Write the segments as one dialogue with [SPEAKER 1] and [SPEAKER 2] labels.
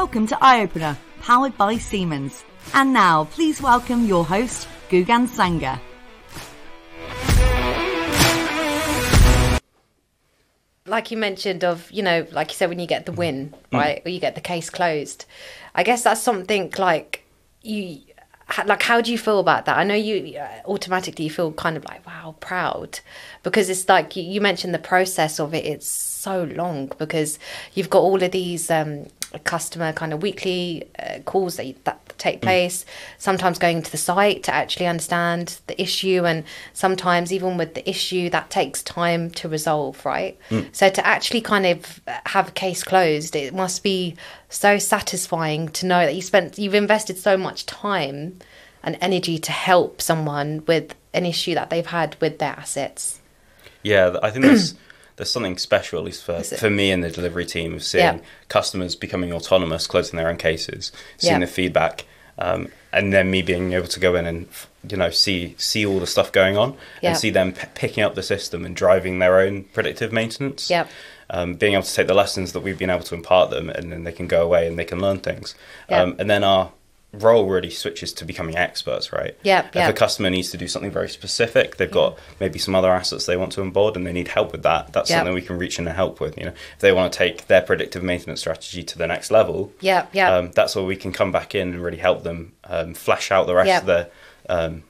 [SPEAKER 1] Welcome to Eye Opener, powered by Siemens. And now, please welcome your host, Gugan Sanger.
[SPEAKER 2] like you mentioned of you know like you said when you get the win right or you get the case closed i guess that's something like you like how do you feel about that i know you uh, automatically you feel kind of like wow proud because it's like you, you mentioned the process of it it's so long because you've got all of these um customer kind of weekly uh, calls that, that take mm. place sometimes going to the site to actually understand the issue and sometimes even with the issue that takes time to resolve right? Mm. So to actually kind of uh, have a case closed it must be so satisfying to know that you spent you've invested so much time and energy to help someone with an issue that they've had with their assets.
[SPEAKER 3] Yeah, I think there's there's something special, at least for, for me and the delivery team, of seeing
[SPEAKER 2] Yeah.
[SPEAKER 3] customers becoming autonomous, closing their own cases, seeing
[SPEAKER 2] Yeah.
[SPEAKER 3] the feedback, um, and then me being able to go in and you know see see all the stuff going on
[SPEAKER 2] Yeah.
[SPEAKER 3] and see them p- picking up the system and driving their own predictive maintenance.
[SPEAKER 2] Yep.
[SPEAKER 3] Um, being able to take the lessons that we've been able to impart them, and then they can go away and they can learn things.
[SPEAKER 2] Yeah.
[SPEAKER 3] Um, and then our role really switches to becoming experts, right?
[SPEAKER 2] Yeah.
[SPEAKER 3] If
[SPEAKER 2] yep.
[SPEAKER 3] a customer needs to do something very specific, they've got maybe some other assets they want to onboard and they need help with that. That's
[SPEAKER 2] Yep.
[SPEAKER 3] something we can reach in and help with. You know, if they want to take their predictive maintenance strategy to the next level,
[SPEAKER 2] yeah yeah
[SPEAKER 3] um, that's where we can come back in and really help them um, flesh out the rest
[SPEAKER 2] Yep.
[SPEAKER 3] of the um,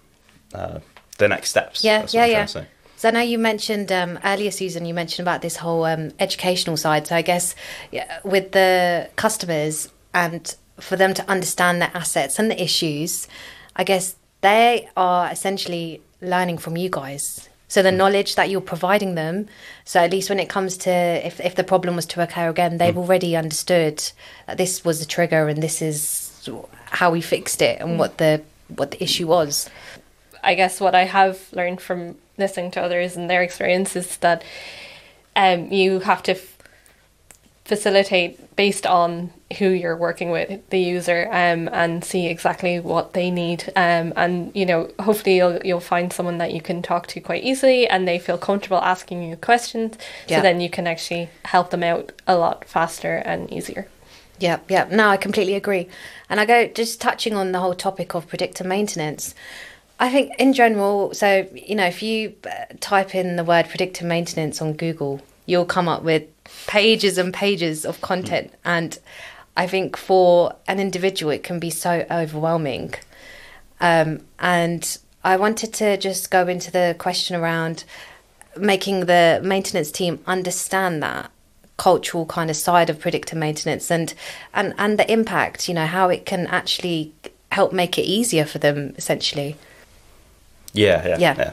[SPEAKER 3] uh, the next steps.
[SPEAKER 2] Yeah,
[SPEAKER 3] That's
[SPEAKER 2] yeah, yeah.
[SPEAKER 3] trying to say.
[SPEAKER 2] So I know you mentioned um, earlier, Susan. You mentioned about this whole um, educational side. So I guess yeah, with the customers and for them to understand their assets and the issues, I guess they are essentially learning from you guys. So the hmm. knowledge that you're providing them, so at least when it comes to if if the problem was to occur again, they've hmm. already understood that this was the trigger and this is how we fixed it and hmm. what the what the issue was.
[SPEAKER 4] I guess what I have learned from listening to others and their experience is that um, you have to f- facilitate based on who you're working with, the user, um, and see exactly what they need. Um, and you know, hopefully you'll you'll find someone that you can talk to quite easily, and they feel comfortable asking you questions.
[SPEAKER 2] Yeah.
[SPEAKER 4] So then you can actually help them out a lot faster and easier.
[SPEAKER 2] Yeah, yeah. No, I completely agree. And I go just touching on the whole topic of predictive maintenance. I think in general, so you know, if you uh, type in the word predictive maintenance on Google, you'll come up with pages and pages of content. And I think for an individual, it can be so overwhelming. Um, and I wanted to just go into the question around making the maintenance team understand that cultural kind of side of predictive maintenance and and and the impact you know how it can actually help make it easier for them essentially
[SPEAKER 3] Yeah, yeah,
[SPEAKER 2] Yeah.
[SPEAKER 3] yeah.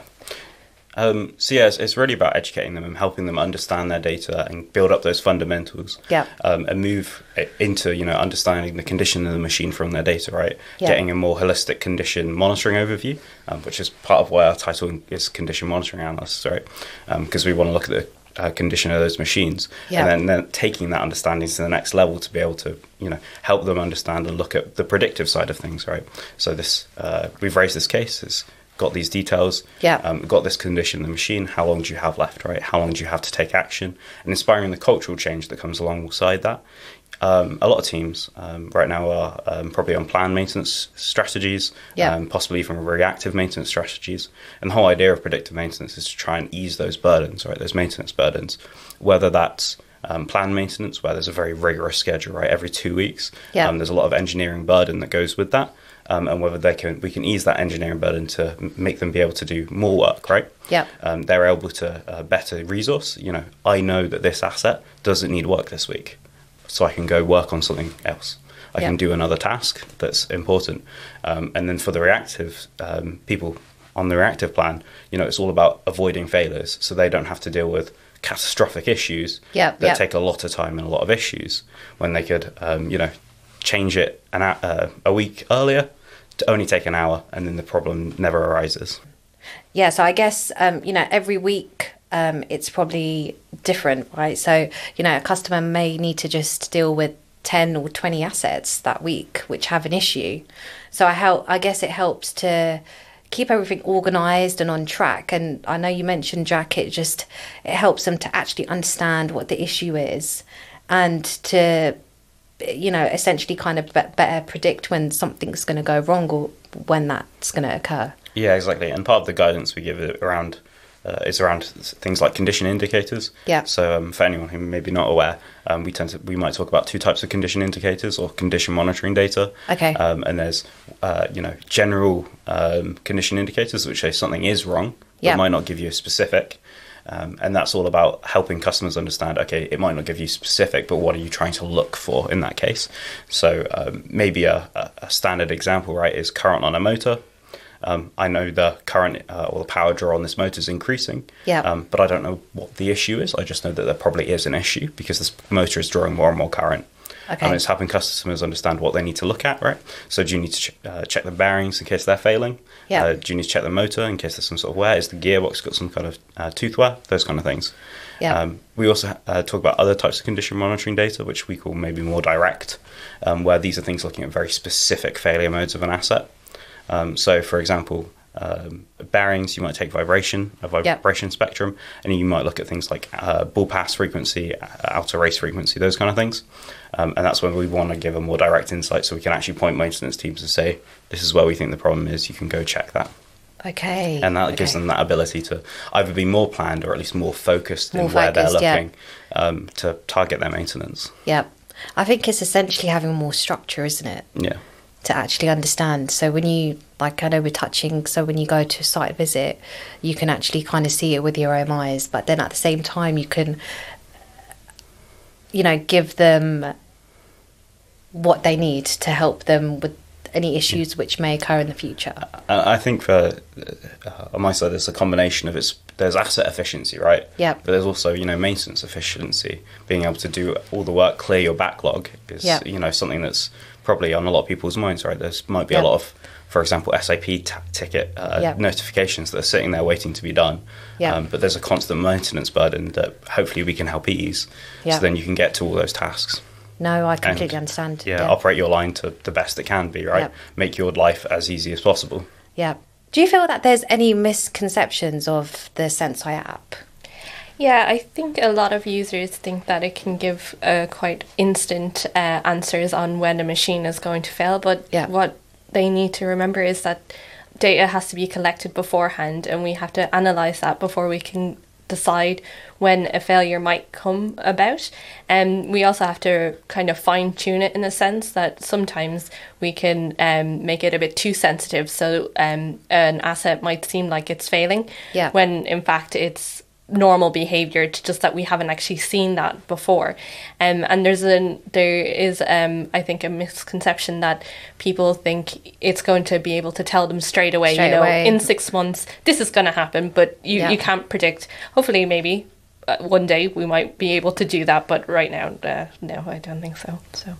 [SPEAKER 3] Um, so yeah, it's, it's really about educating them and helping them understand their data and build up those fundamentals.
[SPEAKER 2] Yeah.
[SPEAKER 3] Um, and move into you know understanding the condition of the machine from their data, right?
[SPEAKER 2] Yeah.
[SPEAKER 3] Getting a more holistic condition monitoring overview, um, which is part of why our title is condition monitoring analysts, right? Because we want to look at the uh, condition of those machines,
[SPEAKER 2] Yeah.
[SPEAKER 3] and then, then taking that understanding to the next level to be able to you know help them understand and look at the predictive side of things, right? So this uh, we've raised this case. It's got these details.
[SPEAKER 2] Yeah.
[SPEAKER 3] Um, got this condition in the machine. How long do you have left, right? How long do you have to take action? And inspiring the cultural change that comes alongside that. Um, a lot of teams um, right now are um, probably on planned maintenance strategies,
[SPEAKER 2] Yeah.
[SPEAKER 3] um, possibly even reactive maintenance strategies. And the whole idea of predictive maintenance is to try and ease those burdens, right? Those maintenance burdens, whether that's um, planned maintenance, where there's a very rigorous schedule, right? Every two weeks,
[SPEAKER 2] Yeah.
[SPEAKER 3] um, there's a lot of engineering burden that goes with that. Um, and whether they can, we can ease that engineering burden to make them be able to do more work, right?
[SPEAKER 2] Yeah.
[SPEAKER 3] Um, they're able to uh, better resource. You know, I know that this asset doesn't need work this week, so I can go work on something else. I
[SPEAKER 2] Yeah.
[SPEAKER 3] can do another task that's important. Um, and then for the reactive um, people on the reactive plan, you know, it's all about avoiding failures, so they don't have to deal with catastrophic issues
[SPEAKER 2] Yeah,
[SPEAKER 3] that
[SPEAKER 2] yeah.
[SPEAKER 3] take a lot of time and a lot of issues when they could, um, you know, change it an, uh, a week earlier to only take an hour, and then the problem never arises.
[SPEAKER 2] yeah so i guess um, you know every week um, it's probably different right? So you know a customer may need to just deal with 10 or 20 assets that week which have an issue. So i help i guess it helps to keep everything organized and on track. And i know you mentioned jack it just it helps them to actually understand what the issue is and to you know, essentially kind of better predict when something's going to go wrong or when that's going to occur.
[SPEAKER 3] Yeah, exactly. And part of the guidance we give around uh, is around things like condition indicators.
[SPEAKER 2] Yeah.
[SPEAKER 3] So um, for anyone who may be not aware, um, we tend to we might talk about two types of condition indicators or condition monitoring data.
[SPEAKER 2] Okay.
[SPEAKER 3] Um, and there's uh, you know general um, condition indicators which say something is wrong,
[SPEAKER 2] Yeah.
[SPEAKER 3] but might not give you a specific. Um, and that's all about helping customers understand. Okay, it might not give you specific, but what are you trying to look for in that case? So um, maybe a, a, standard example, right, is current on a motor. Um, I know the current uh, or the power draw on this motor is increasing,
[SPEAKER 2] Yeah.
[SPEAKER 3] um, but I don't know what the issue is. I just know that there probably is an issue because this motor is drawing more and more current.
[SPEAKER 2] Okay.
[SPEAKER 3] And it's helping customers understand what they need to look at, right? So, do you need to ch- uh, check the bearings in case they're failing?
[SPEAKER 2] Yeah.
[SPEAKER 3] Uh, do you need to check the motor in case there's some sort of wear? Is the gearbox got some kind of uh, tooth wear? Those kind of things.
[SPEAKER 2] Yeah.
[SPEAKER 3] Um, we also uh, talk about other types of condition monitoring data, which we call maybe more direct, um, where these are things looking at very specific failure modes of an asset. Um, so, for example, um, bearings, you might take vibration, a vibration spectrum, and you might look at things like uh, ball pass frequency, outer race frequency, those kind of things. Um, and that's when we want to give a more direct insight so we can actually point maintenance teams and say, this is where we think the problem is, you can go check that.
[SPEAKER 2] Okay.
[SPEAKER 3] And that gives them that ability to either be more planned or at least more focused
[SPEAKER 2] More
[SPEAKER 3] in where they're
[SPEAKER 2] focused, yeah.
[SPEAKER 3] looking um, to target their maintenance.
[SPEAKER 2] Yep. I think it's essentially having more structure, isn't it?
[SPEAKER 3] Yeah.
[SPEAKER 2] to actually understand. So when you like I know we're touching so when you go to a site visit, you can actually kind of see it with your own eyes, but then at the same time you can you know, give them what they need to help them with any issues which may occur in the future.
[SPEAKER 3] I think for uh, on my side, there's a combination of it's there's asset efficiency, right?
[SPEAKER 2] Yeah.
[SPEAKER 3] But there's also you know maintenance efficiency, being able to do all the work, clear your backlog is
[SPEAKER 2] Yep.
[SPEAKER 3] you know something that's probably on a lot of people's minds, right? There's might be
[SPEAKER 2] Yep.
[SPEAKER 3] a lot of, for example, SAP t- ticket uh,
[SPEAKER 2] Yep.
[SPEAKER 3] notifications that are sitting there waiting to be done.
[SPEAKER 2] Yep.
[SPEAKER 3] Um, but there's a constant maintenance burden that hopefully we can help ease. So then you can get to all those tasks.
[SPEAKER 2] No, I completely
[SPEAKER 3] And,
[SPEAKER 2] understand.
[SPEAKER 3] Yeah, operate your line to the best it can be, right?
[SPEAKER 2] Yep.
[SPEAKER 3] Make your life as easy as possible.
[SPEAKER 2] Yeah. Do you feel that there's any misconceptions of the Senseye app?
[SPEAKER 4] Yeah, I think a lot of users think that it can give uh, quite instant uh, answers on when a machine is going to fail, but
[SPEAKER 2] Yeah.
[SPEAKER 4] what they need to remember is that data has to be collected beforehand, and we have to analyze that before we can decide when a failure might come about. And we also have to kind of fine tune it in a sense that sometimes we can um, make it a bit too sensitive. So um, an asset might seem like it's failing,
[SPEAKER 2] Yeah.
[SPEAKER 4] when in fact it's normal behavior it's just that we haven't actually seen that before um, and there's an there is um, i think a misconception that people think it's going to be able to tell them straight away
[SPEAKER 2] Straight
[SPEAKER 4] you know
[SPEAKER 2] away.
[SPEAKER 4] in six months this is going to happen but you,
[SPEAKER 2] Yeah.
[SPEAKER 4] you can't predict hopefully maybe uh, one day we might be able to do that but right now uh, no i don't think so so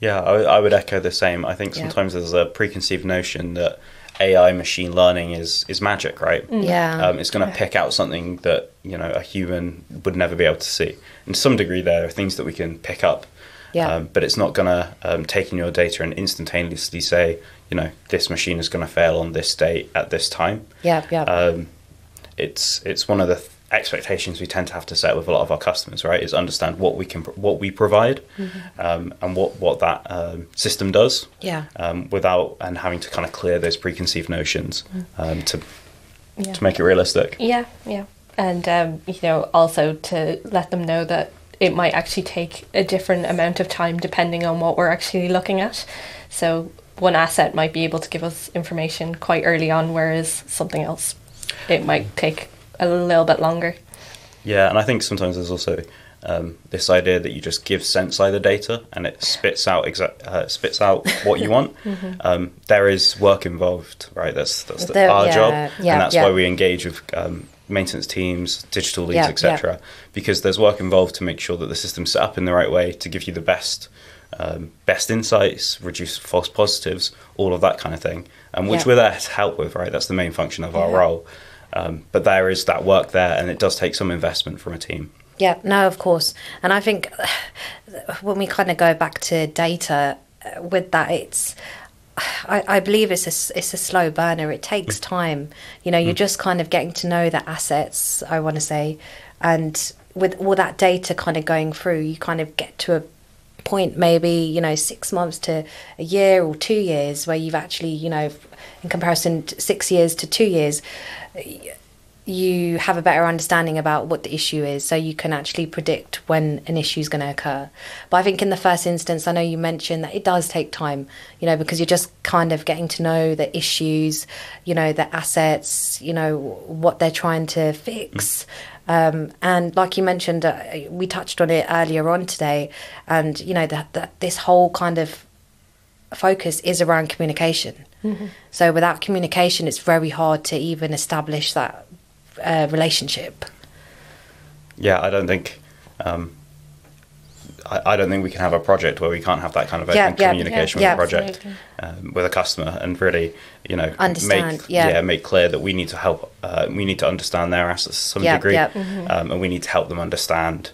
[SPEAKER 3] Yeah, I, I would echo the same. I think
[SPEAKER 2] Yeah.
[SPEAKER 3] sometimes there's a preconceived notion that AI machine learning is is magic, right?
[SPEAKER 2] Yeah.
[SPEAKER 3] Um, it's going to pick out something that you know a human would never be able to see. In some degree, there are things that we can pick up.
[SPEAKER 2] Yeah.
[SPEAKER 3] Um, but it's not going to um, take in your data and instantaneously say, you know, this machine is going to fail on this date at this time.
[SPEAKER 2] Yeah, yeah.
[SPEAKER 3] Um, it's it's one of the th- expectations we tend to have to set with a lot of our customers, right? Is understand what we can what we provide, um, and what what that um, system does.
[SPEAKER 2] Yeah.
[SPEAKER 3] Um, without and having to kind of clear those preconceived notions um, to
[SPEAKER 4] yeah
[SPEAKER 3] to make it realistic.
[SPEAKER 4] Yeah, yeah. And, um, you know, also to let them know that it might actually take a different amount of time depending on what we're actually looking at. So one asset might be able to give us information quite early on, whereas something else, it might take a little bit longer.
[SPEAKER 3] Yeah, and I think sometimes there's also um, this idea that you just give Senseye the data and it spits out exa- uh, spits out what you want. um, there is work involved, right? That's that's the,
[SPEAKER 2] There-
[SPEAKER 3] our
[SPEAKER 2] yeah,
[SPEAKER 3] job,
[SPEAKER 2] yeah,
[SPEAKER 3] and that's
[SPEAKER 2] yeah.
[SPEAKER 3] why we engage with um, maintenance teams, digital leads, etc. Because there's work involved to make sure that the system's set up in the right way to give you the best. Um, best insights, reduce false positives, all of that kind of thing, and which we're there to help with, right? That's the main function of our role. Um, but there is that work there, and it does take some investment from a team.
[SPEAKER 2] Yeah, no, of course. And I think when we kind of go back to data uh, with that, it's. I, I believe it's a, it's a slow burner. It takes time. You know, you're just kind of getting to know the assets, I want to say. And with all that data kind of going through, you kind of get to a point maybe you know six months to a year or two years where you've actually you know in comparison to six years to two years you have a better understanding about what the issue is so you can actually predict when an issue is going to occur. But i think in the first instance i know you mentioned that it does take time you know because you're just kind of getting to know the issues you know the assets you know what they're trying to fix. Um, and like you mentioned uh, we touched on it earlier on today and you know that, that this whole kind of focus is around communication. So without communication it's very hard to even establish that uh, relationship.
[SPEAKER 3] Yeah, I don't think. Um, I, I don't think we can have a project where we can't have that kind of open
[SPEAKER 2] Yeah, yeah,
[SPEAKER 3] communication
[SPEAKER 2] yeah,
[SPEAKER 3] with a project um, with a customer and really, you know,
[SPEAKER 2] Understand,
[SPEAKER 3] make
[SPEAKER 2] yeah.
[SPEAKER 3] make clear that we need to help. Uh, we need to understand their assets to some
[SPEAKER 2] Yeah,
[SPEAKER 3] degree,
[SPEAKER 2] yeah.
[SPEAKER 3] um, and we need to help them understand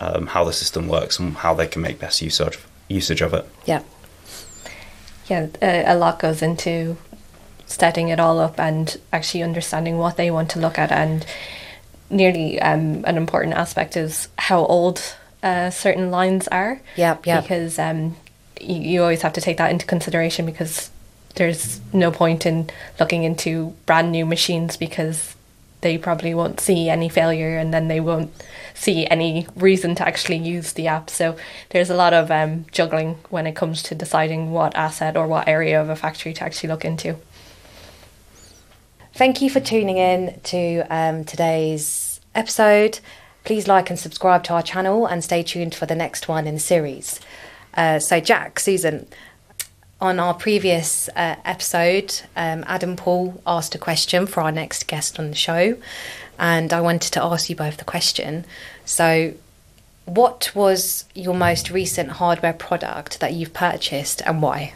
[SPEAKER 3] um, how the system works and how they can make best use of usage of it.
[SPEAKER 2] Yeah.
[SPEAKER 4] yeah, a, a lot goes into setting it all up and actually understanding what they want to look at. And nearly um, an important aspect is how old uh, certain lines are.
[SPEAKER 2] Yep, yep.
[SPEAKER 4] Because um, you, you always have to take that into consideration because there's no point in looking into brand new machines because they probably won't see any failure and then they won't see any reason to actually use the app. So there's a lot of um, juggling when it comes to deciding what asset or what area of a factory to actually look into.
[SPEAKER 2] Thank you for tuning in to um, today's episode. Please like and subscribe to our channel and stay tuned for the next one in the series. Uh, so, Jack, Susan, on our previous uh, episode, um, Adam Paul asked a question for our next guest on the show, and I wanted to ask you both the question. So, what was your most recent hardware product that you've purchased and why?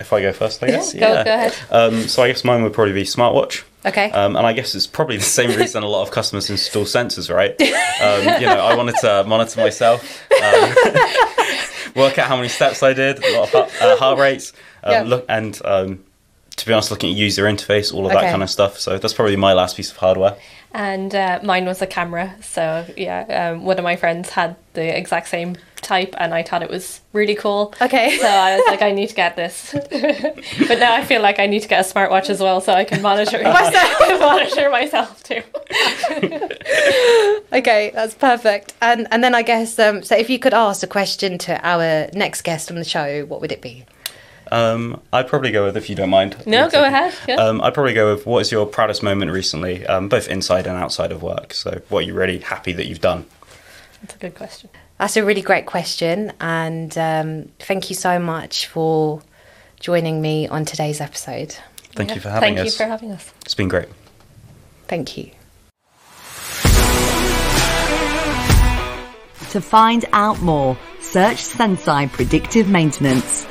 [SPEAKER 3] If I go first, I guess.
[SPEAKER 4] go- go ahead.
[SPEAKER 3] Um, so I guess mine would probably be smartwatch.
[SPEAKER 2] Okay.
[SPEAKER 3] Um, and I guess it's probably the same reason a lot of customers install sensors, right? Um, you know, I wanted to monitor myself, um, work out how many steps I did, a lot of heart, uh, heart rates, um,
[SPEAKER 2] Yeah.
[SPEAKER 3] look, and um, to be honest, looking at user interface, all of that kind of stuff. So that's probably my last piece of hardware.
[SPEAKER 4] And uh, mine was a camera. So, yeah, um, one of my friends had the exact same type and I thought it was really cool.
[SPEAKER 2] Okay.
[SPEAKER 4] So I was like, I need to get this. but now I feel like I need to get a smartwatch as well so I can monitor myself, monitor myself too.
[SPEAKER 2] Okay, that's perfect. And and then I guess um, so. If you could ask a question to our next guest on the show, what would it be?
[SPEAKER 3] Um, I'd probably go with, if you don't mind.
[SPEAKER 4] No, go ahead. Yeah.
[SPEAKER 3] Um, I'd probably go with what is your proudest moment recently, um, both inside and outside of work. So, what are you really happy that you've done?
[SPEAKER 4] That's a good question.
[SPEAKER 2] That's a really great question, and um, thank you so much for joining me on today's episode.
[SPEAKER 3] Thank
[SPEAKER 4] Yeah.
[SPEAKER 3] you for having
[SPEAKER 4] Thank
[SPEAKER 3] us.
[SPEAKER 4] Thank you for having us.
[SPEAKER 3] It's been great.
[SPEAKER 2] Thank you.
[SPEAKER 1] To find out more, search Senseye Predictive Maintenance